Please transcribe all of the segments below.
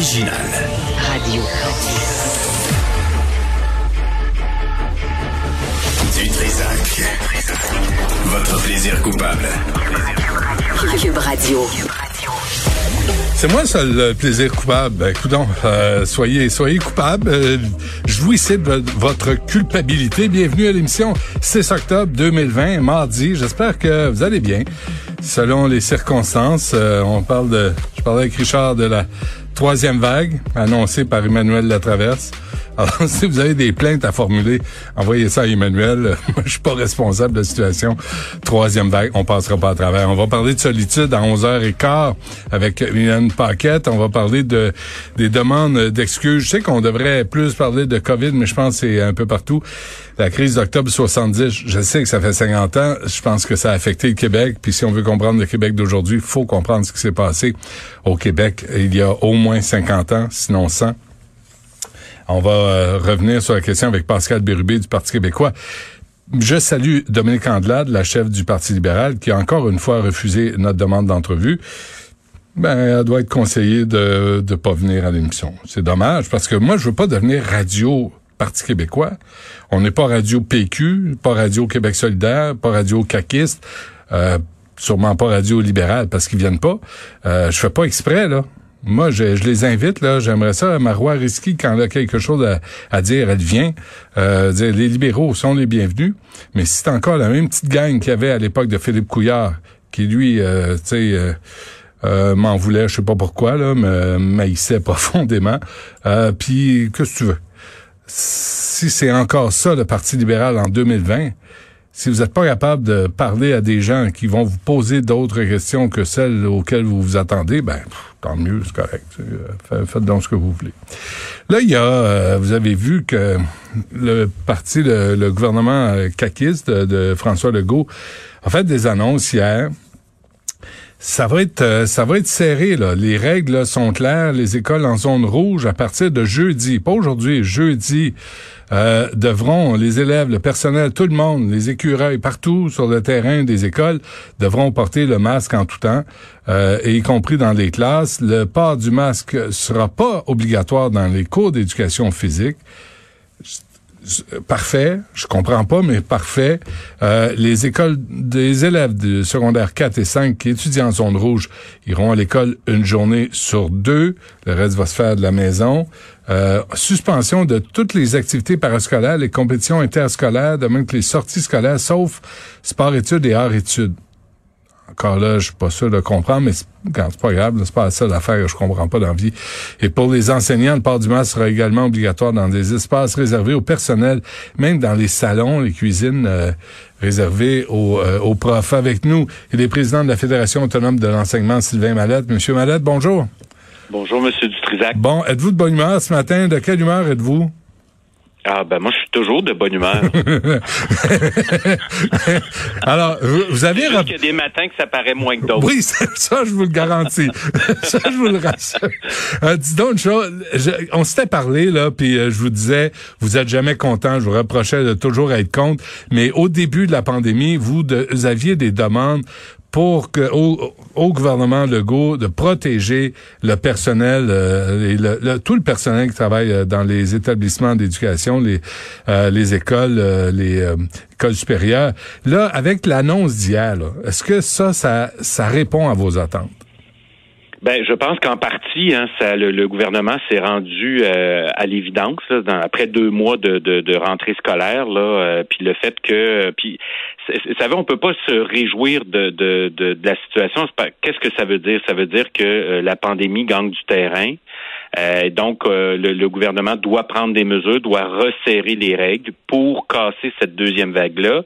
original. Radio. Du Trisac. Votre plaisir coupable. Cube Radio. C'est moi ça le plaisir coupable. Ben, écoutons, euh, soyez soyez coupable. Euh, jouissez de votre culpabilité. Bienvenue à l'émission 6 octobre 2020, mardi. J'espère que vous allez bien. Selon les circonstances, euh, on parle de. Je parlais avec Richard de la troisième vague annoncée par Emmanuel Latraverse. Alors, si vous avez des plaintes à formuler, envoyez ça à Emmanuel. Moi, je suis pas responsable de la situation. Troisième vague, on passera pas à travers. On va parler de solitude à 11h15 avec Mylène Paquette. On va parler de des demandes d'excuses. Je sais qu'on devrait plus parler de COVID, mais je pense que c'est un peu partout. La crise d'octobre 70, je sais que ça fait 50 ans. Je pense que ça a affecté le Québec. Puis si on veut comprendre le Québec d'aujourd'hui, il faut comprendre ce qui s'est passé au Québec il y a au moins 50 ans, sinon 100. On va euh, revenir sur la question avec Pascal Bérubé du Parti québécois. Je salue Dominique Andelade, la chef du Parti libéral, qui a encore une fois refusé notre demande d'entrevue. Ben, elle doit être conseillée de ne pas venir à l'émission. C'est dommage, parce que moi, je veux pas devenir radio Parti québécois. On n'est pas radio PQ, pas radio Québec solidaire, pas radio caquiste, euh, sûrement pas radio libérale, parce qu'ils viennent pas. Euh, je fais pas exprès, là. Moi, je, les invite, là. J'aimerais ça. Marois Risky, quand elle a quelque chose à, dire, elle vient. Euh, dire, les libéraux sont les bienvenus. Mais c'est encore la même petite gang qu'il y avait à l'époque de Philippe Couillard, qui lui, euh, tu sais, euh, euh, m'en voulait, je sais pas pourquoi, là, me maïssait profondément. Puis, qu'est-ce que tu veux? Si c'est encore ça, le Parti libéral en 2020, si vous n'êtes pas capable de parler à des gens qui vont vous poser d'autres questions que celles auxquelles vous vous attendez, ben tant mieux, c'est correct. Euh, faites donc ce que vous voulez. Là, il y a, euh, vous avez vu que le parti, le, gouvernement euh, caquiste de, François Legault a fait des annonces hier. Ça va être ça va être serré là. Les règles sont claires. Les écoles en zone rouge à partir de jeudi, pas aujourd'hui, jeudi euh, devront, les élèves, le personnel, tout le monde, les écureuils, partout sur le terrain des écoles, devront porter le masque en tout temps, euh, y compris dans les classes. Le port du masque sera pas obligatoire dans les cours d'éducation physique parfait, je comprends pas, mais parfait. Euh, les écoles des élèves de secondaire 4 et 5 qui étudient en zone rouge iront à l'école une journée sur deux. Le reste va se faire de la maison. Euh, suspension de toutes les activités parascolaires, les compétitions interscolaires, de même que les sorties scolaires, sauf sport-études et art-études encore là, je suis pas sûr de comprendre, mais c'est pas grave, c'est pas ça l'affaire, je comprends pas dans vie. Et pour les enseignants, le port du masque sera également obligatoire dans des espaces réservés au personnel, même dans les salons, les cuisines euh, réservées aux, euh, aux, profs. Avec nous, il est président de la Fédération autonome de l'enseignement, Sylvain Mallette. Monsieur Mallette, bonjour. Bonjour, Monsieur Dutrisac. Bon, êtes-vous de bonne humeur ce matin? De quelle humeur êtes-vous? Ah ben moi je suis toujours de bonne humeur. Alors vous, avez Il y a des matins que ça paraît moins que d'autres. Oui, ça, je vous le garantis. ça je vous le rassure. Euh, dis donc on s'était parlé là, puis euh, je vous disais, vous êtes jamais content. Je vous reprochais de toujours être contre, mais au début de la pandémie, vous, de, vous aviez des demandes pour que au, au, gouvernement Legault de protéger le personnel euh, et le, tout le personnel qui travaille euh, dans les établissements d'éducation, les euh, les écoles, les écoles supérieures. Là, avec l'annonce d'hier, est-ce que ça, ça, ça répond à vos attentes? Ben, je pense qu'en partie, hein, ça, le, gouvernement s'est rendu euh, à l'évidence après deux mois de, de, de rentrée scolaire, là, euh, puis le fait que, puis, vous savez, on peut pas se réjouir de, de, de, la situation. Qu'est-ce que ça veut dire? Ça veut dire que euh, la pandémie gagne du terrain. donc, le, le, gouvernement doit prendre des mesures, doit resserrer les règles pour casser cette deuxième vague-là.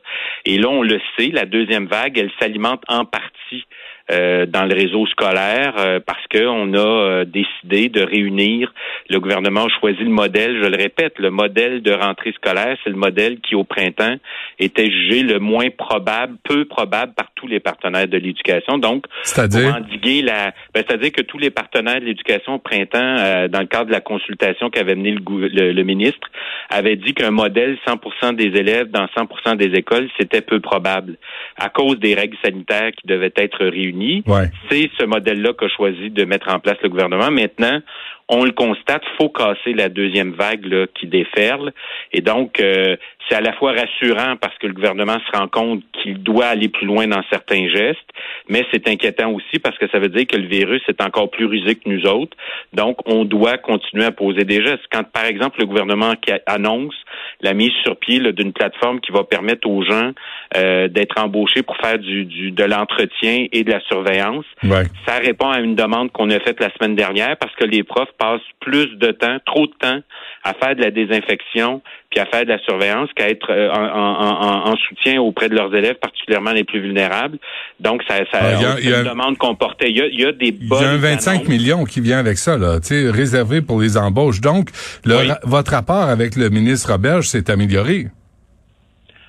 Et là, on le sait, la deuxième vague, elle s'alimente en partie euh, dans le réseau scolaire euh, parce qu'on a euh, décidé de réunir. Le gouvernement a choisi le modèle, je le répète, le modèle de rentrée scolaire, c'est le modèle qui au printemps était jugé le moins probable, peu probable par tous les partenaires de l'éducation. Donc, c'est-à-dire? endiguer la, ben, c'est-à-dire que tous les partenaires de l'éducation au printemps, dans le cadre de la consultation qu'avait mené le, le, ministre, avaient dit qu'un modèle 100% des élèves dans 100% des écoles, c'était peu probable à cause des règles sanitaires qui devaient être réunies. C'est ce modèle-là qu'a choisi de mettre en place le gouvernement. Maintenant, on le constate, faut casser la deuxième vague là, qui déferle. Et donc, euh, c'est à la fois rassurant parce que le gouvernement se rend compte qu'il doit aller plus loin dans certains gestes, mais c'est inquiétant aussi parce que ça veut dire que le virus est encore plus rusé que nous autres. Donc, on doit continuer à poser des gestes. Quand, par exemple, le gouvernement annonce la mise sur pied d'une plateforme qui va permettre aux gens euh, d'être embauchés pour faire du, du de l'entretien et de la surveillance, ça répond à une demande qu'on a faite la semaine dernière parce que les profs passent plus de temps, trop de temps, à faire de la désinfection puis à faire de la surveillance qu'à être euh, en, soutien auprès de leurs élèves, particulièrement les plus vulnérables. Donc, ça, ça ah, y a, une demande qu'on portait. Il y a, il y a des bonnes Il y a un 25 millions qui vient avec ça, là, réservé pour les embauches. Donc, votre rapport avec le ministre Roberge s'est amélioré.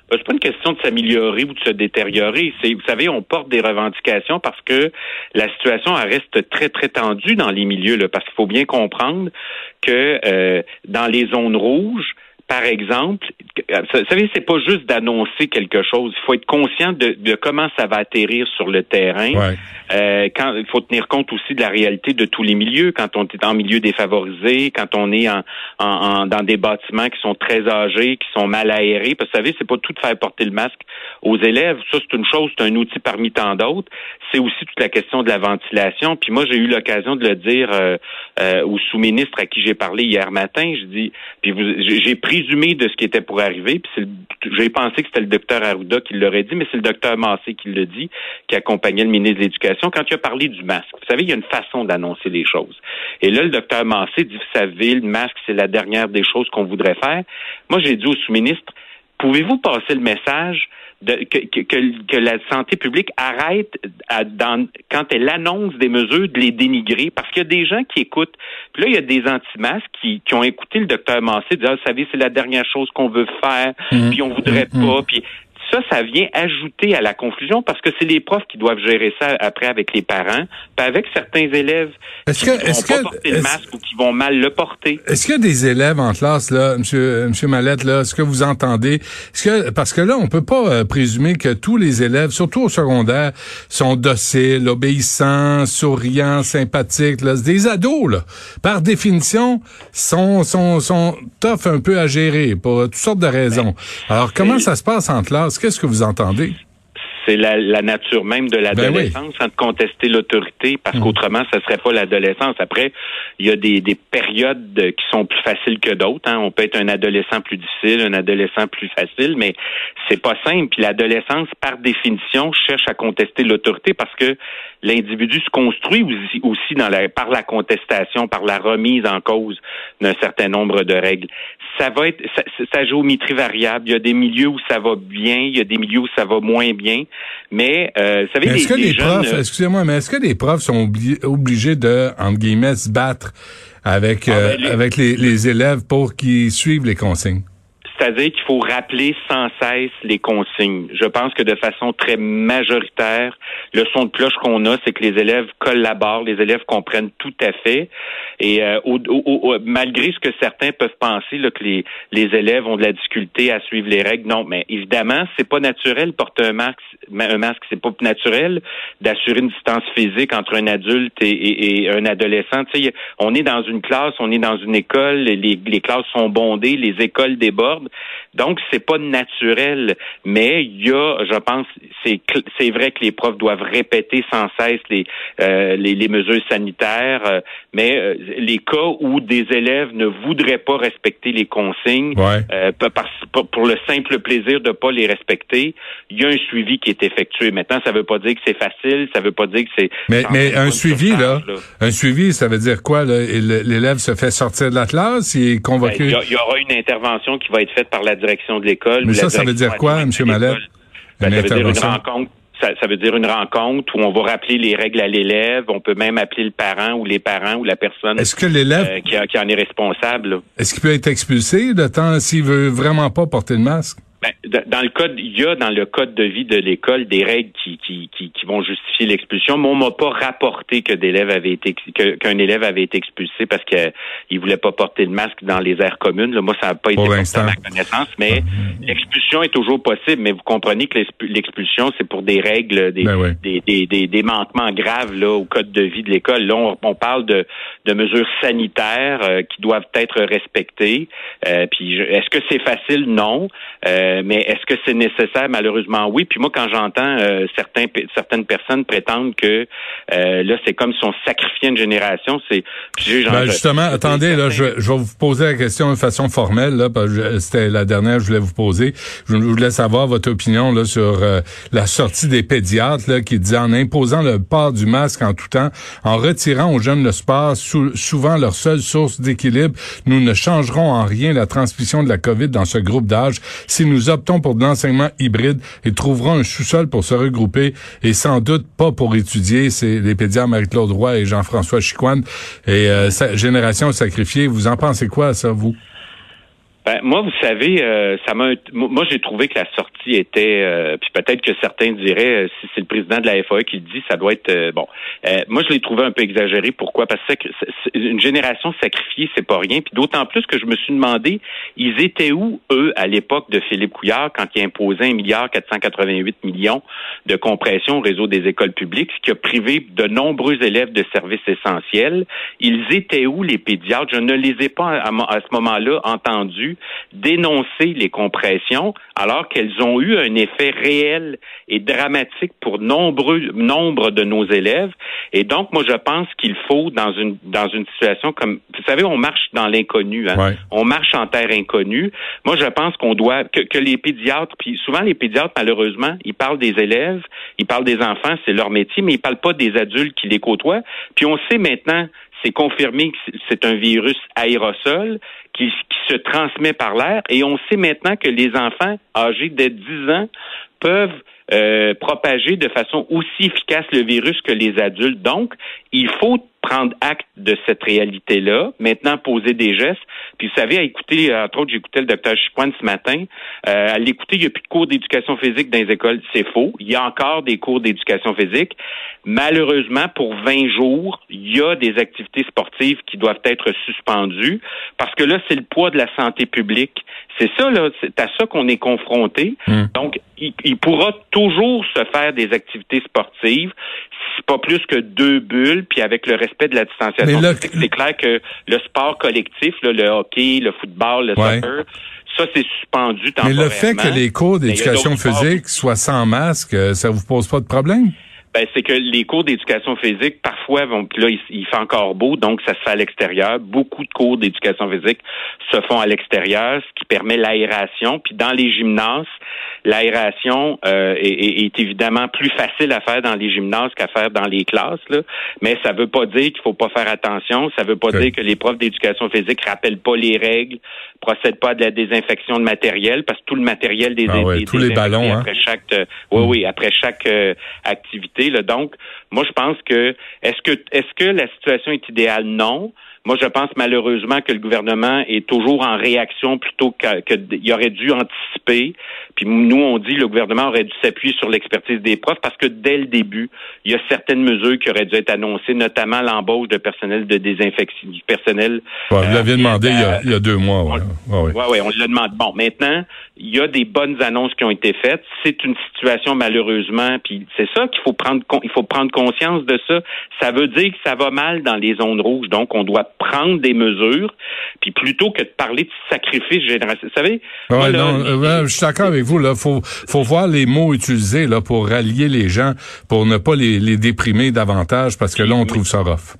Ben, c'est pas une question de s'améliorer ou de se détériorer. C'est, vous savez, on porte des revendications parce que la situation reste très très tendue dans les milieux. Là, parce qu'il faut bien comprendre que euh, dans les zones rouges, par exemple, vous savez, c'est pas juste d'annoncer quelque chose. Il faut être conscient de, comment ça va atterrir sur le terrain. Euh, quand il faut tenir compte aussi de la réalité de tous les milieux. Quand on est en milieu défavorisé, quand on est en, en, dans des bâtiments qui sont très âgés, qui sont mal aérés. Parce que vous savez, c'est pas tout de faire porter le masque aux élèves. Ça, c'est une chose, c'est un outil parmi tant d'autres. C'est aussi toute la question de la ventilation. Puis moi, j'ai eu l'occasion de le dire euh, euh, au sous-ministre à qui j'ai parlé hier matin. Je dis, puis j'ai pris résumé de ce qui était pour arriver. Puis j'ai pensé que c'était le docteur Arruda qui l'aurait dit, mais c'est le docteur Massé qui le dit, qui accompagnait le ministre de l'Éducation quand il a parlé du masque. Vous savez, il y a une façon d'annoncer les choses. Et là, le docteur Massé dit, vous savez, le masque, c'est la dernière des choses qu'on voudrait faire. Moi, j'ai dit au sous-ministre, pouvez-vous passer le message que, la santé publique arrête quand elle annonce des mesures de les dénigrer? Parce qu'il y a des gens qui écoutent. Puis là, il y a des anti-masques qui, ont écouté le docteur Massé dire, ah, vous savez, c'est la dernière chose qu'on veut faire, mmh. puis on voudrait mmh. pas. Puis ça, ça vient ajouter à la confusion parce que c'est les profs qui doivent gérer ça après avec les parents, puis avec certains élèves qui ne vont pas porter le masque ou qui vont mal le porter. Est-ce qu'il y a des élèves en classe, là, monsieur, monsieur Mallette, là, est-ce que vous entendez? Est-ce que, parce que là, on peut pas euh, présumer que tous les élèves, surtout au secondaire, sont dociles, obéissants, souriants, sympathiques, là. Des ados, là. Par définition, sont, sont, sont tough un peu à gérer pour toutes sortes de raisons. Ben, Alors, comment ça se passe en classe? Qu'est-ce que vous entendez? C'est la, nature même de ben l'adolescence, sans contester l'autorité, parce mm. qu'autrement, ça serait pas l'adolescence. Après, il y a des, périodes qui sont plus faciles que d'autres. Hein. On peut être un adolescent plus difficile, un adolescent plus facile, mais c'est pas simple. Puis l'adolescence, par définition, cherche à contester l'autorité parce que l'individu se construit aussi, aussi dans la, par la contestation, par la remise en cause d'un certain nombre de règles. Ça va être sa géométrie variable. Il y a des milieux où ça va bien, il y a des milieux où ça va moins bien. Mais, euh, vous savez, est-ce que les profs, euh, excusez-moi, mais est-ce que les profs sont obligés de, entre guillemets, se battre avec, ah, ben, euh, avec les, les élèves pour qu'ils suivent les consignes? C'est-à-dire qu'il faut rappeler sans cesse les consignes. Je pense que de façon très majoritaire, le son de cloche qu'on a, c'est que les élèves collaborent, les élèves comprennent tout à fait. Et euh, malgré ce que certains peuvent penser, là, que les, les élèves ont de la difficulté à suivre les règles, non. Mais évidemment, c'est pas naturel porter un masque. Un masque, c'est pas naturel d'assurer une distance physique entre un adulte et, et, un adolescent. On est dans une classe, on est dans une école, les, les classes sont bondées, les écoles débordent. Donc, c'est pas naturel, mais il y a, je pense, c'est vrai que les profs doivent répéter sans cesse les euh, les, mesures sanitaires, euh, mais euh, les cas où des élèves ne voudraient pas respecter les consignes pour le simple plaisir de pas les respecter, il y a un suivi qui est effectué. Maintenant, ça veut pas dire que c'est facile, ça veut pas dire que c'est mais mais un suivi là, un suivi, ça veut dire quoi L'élève se fait sortir de la classe, il est convoqué? Ben, il y, aura une intervention qui va être faite par la direction de l'école. Mais ça, ça veut dire quoi, M. Mallet? Ben, ça veut dire une rencontre. Ça, veut dire une rencontre où on va rappeler les règles à l'élève. On peut même appeler le parent ou les parents ou la personne est-ce que l'élève euh, qui, en est responsable. Est-ce qu'il peut être expulsé de temps s'il veut vraiment pas porter le masque? Ben, dans le code, il y a dans le code de vie de l'école des règles qui, qui, qui, vont justifier l'expulsion, mais on m'a pas rapporté que d'élèves avaient été qu'un élève avait été expulsé parce qu'il ne voulait pas porter le masque dans les aires communes. moi, ça n'a pas été à ma connaissance, mais l'expulsion est toujours possible. Mais vous comprenez que l'expulsion, c'est pour des règles, des, ben des, des, des, manquements graves là au code de vie de l'école. Là, on, parle de, de mesures sanitaires euh, qui doivent être respectées. Euh, puis, est-ce que c'est facile? Non. Euh, mais est-ce que c'est nécessaire? Malheureusement, oui. Puis moi, quand j'entends euh, certains, certaines personnes prétendre que euh, là, c'est comme si on sacrifiait une génération, c'est... Ben justement, attendez, là, je, vais vous poser la question de façon formelle. Là, c'était la dernière que je voulais vous poser. Je voulais savoir votre opinion là sur la sortie des pédiatres là, qui disaient en imposant le port du masque en tout temps, en retirant aux jeunes le sport, souvent leur seule source d'équilibre, nous ne changerons en rien la transmission de la COVID dans ce groupe d'âge si nous optons pour de l'enseignement hybride et trouveront un sous-sol pour se regrouper et sans doute pas pour étudier. C'est les pédiatres Marie-Claude Roy et Jean-François Chicoine et euh, sa génération sacrifiée. Vous en pensez quoi, ça, vous? Ben, moi, vous savez, euh, ça m'a. Moi, j'ai trouvé que la sortie était. Euh, puis peut-être que certains diraient, euh, si c'est le président de la FAE qui le dit, ça doit être bon. moi, je l'ai trouvé un peu exagéré. Pourquoi? Parce que une génération sacrifiée, c'est pas rien. Puis d'autant plus que je me suis demandé, ils étaient où eux à l'époque de Philippe Couillard quand il imposait un milliard 488 millions de compression au réseau des écoles publiques, ce qui a privé de nombreux élèves de services essentiels. Ils étaient où les pédiatres? Je ne les ai pas à, à ce moment-là entendus dénoncer les compressions alors qu'elles ont eu un effet réel et dramatique pour nombreux nombre de nos élèves. Et donc, moi, je pense qu'il faut dans une dans une situation comme vous savez, on marche dans l'inconnu. Hein? On marche en terre inconnue. Moi, je pense qu'on doit que, que les pédiatres, puis souvent les pédiatres, malheureusement, ils parlent des élèves, ils parlent des enfants, c'est leur métier, mais ils parlent pas des adultes qui les côtoient. Puis on sait maintenant c'est confirmé que c'est un virus aérosol qui, se transmet par l'air et on sait maintenant que les enfants âgés de 10 ans peuvent euh, propager de façon aussi efficace le virus que les adultes. Donc, il faut prendre acte de cette réalité-là, maintenant poser des gestes. Puis vous savez, à écouter, entre autres, j'écoutais le docteur Chicoine ce matin, euh, à l'écouter, il n'y a plus de cours d'éducation physique dans les écoles. C'est faux. Il y a encore des cours d'éducation physique. Malheureusement, pour 20 jours, il y a des activités sportives qui doivent être suspendues parce que là, c'est le poids de la santé publique. C'est ça, là, c'est à ça qu'on est confronté. Hmm. Donc, il, il, pourra toujours se faire des activités sportives pas plus que deux bulles, puis avec le respect de la distanciation. C'est clair que le sport collectif, le hockey, le football, le soccer, ça, c'est suspendu temporairement. Mais le fait que les cours d'éducation physique soient sans masque, euh, ça vous pose pas de problème? Ben, c'est que les cours d'éducation physique, parfois, vont, là, il, fait encore beau, donc ça se fait à l'extérieur. Beaucoup de cours d'éducation physique se font à l'extérieur, ce qui permet l'aération. Puis dans les gymnases, l'aération euh, est, évidemment plus facile à faire dans les gymnases qu'à faire dans les classes. Là. Mais ça veut pas dire qu'il faut pas faire attention. Ça veut pas dire que les profs d'éducation physique rappellent pas les règles, procèdent pas à de la désinfection de matériel, parce que tout le matériel des, ah tous les ballons, hein. après chaque, euh, oui, oui, après chaque euh, activité donc, moi, je pense que est-ce que est-ce que la situation est idéale? Non. Moi, je pense malheureusement que le gouvernement est toujours en réaction plutôt qu'il aurait dû anticiper. Puis nous, on dit que le gouvernement aurait dû s'appuyer sur l'expertise des profs parce que dès le début, il y a certaines mesures qui auraient dû être annoncées, notamment l'embauche de personnel de désinfection, du personnel. vous l'aviez euh, demandé il, y a, deux mois. Oui, oui, ouais, on l'a demandé. Bon, maintenant, il y a des bonnes annonces qui ont été faites. C'est une situation malheureusement, puis c'est ça qu'il faut prendre, il faut prendre conscience de ça. Ça veut dire que ça va mal dans les zones rouges, donc on doit prendre des mesures, puis plutôt que de parler de sacrifice général. Vous savez? Ouais, non, euh, je suis d'accord avec vous. Là, faut faut voir les mots utilisés là pour rallier les gens, pour ne pas les, les déprimer davantage, parce que là on trouve ça rough.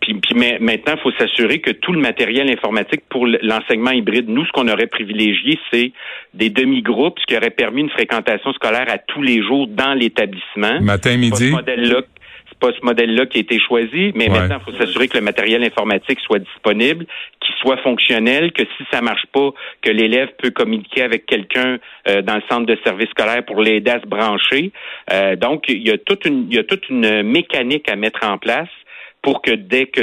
Puis, puis maintenant, il faut s'assurer que tout le matériel informatique pour l'enseignement hybride, nous, ce qu'on aurait privilégié, c'est des demi-groupes, ce qui aurait permis une fréquentation scolaire à tous les jours dans l'établissement. Matin, midi? pas ce modèle-là qui a été choisi, mais maintenant, il faut s'assurer que le matériel informatique soit disponible, qu'il soit fonctionnel, que si ça marche pas, que l'élève peut communiquer avec quelqu'un euh, dans le centre de service scolaire pour l'aider à se brancher. Euh, donc, il y a toute une, il y a toute une mécanique à mettre en place pour que dès que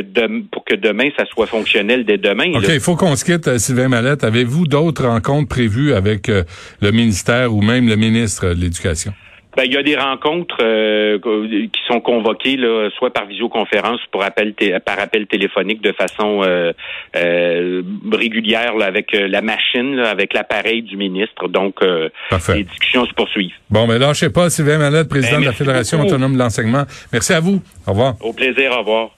pour que demain ça soit fonctionnel dès demain. OK, il faut qu'on se quitte, euh, Sylvain Mallette. Avez-vous d'autres rencontres prévues avec euh, le ministère ou même le ministre de l'Éducation? Ben, il y a des rencontres euh, qui sont convoquées là, soit par visioconférence, pour appel par appel téléphonique de façon euh, euh, régulière là, avec la machine, avec l'appareil du ministre. Donc, les discussions se poursuivent. Bon, mais ben, lâchez pas, Sylvain Mallette, président ben, de la Fédération autonome de l'enseignement. Merci à vous. Au revoir. Au plaisir. Au revoir.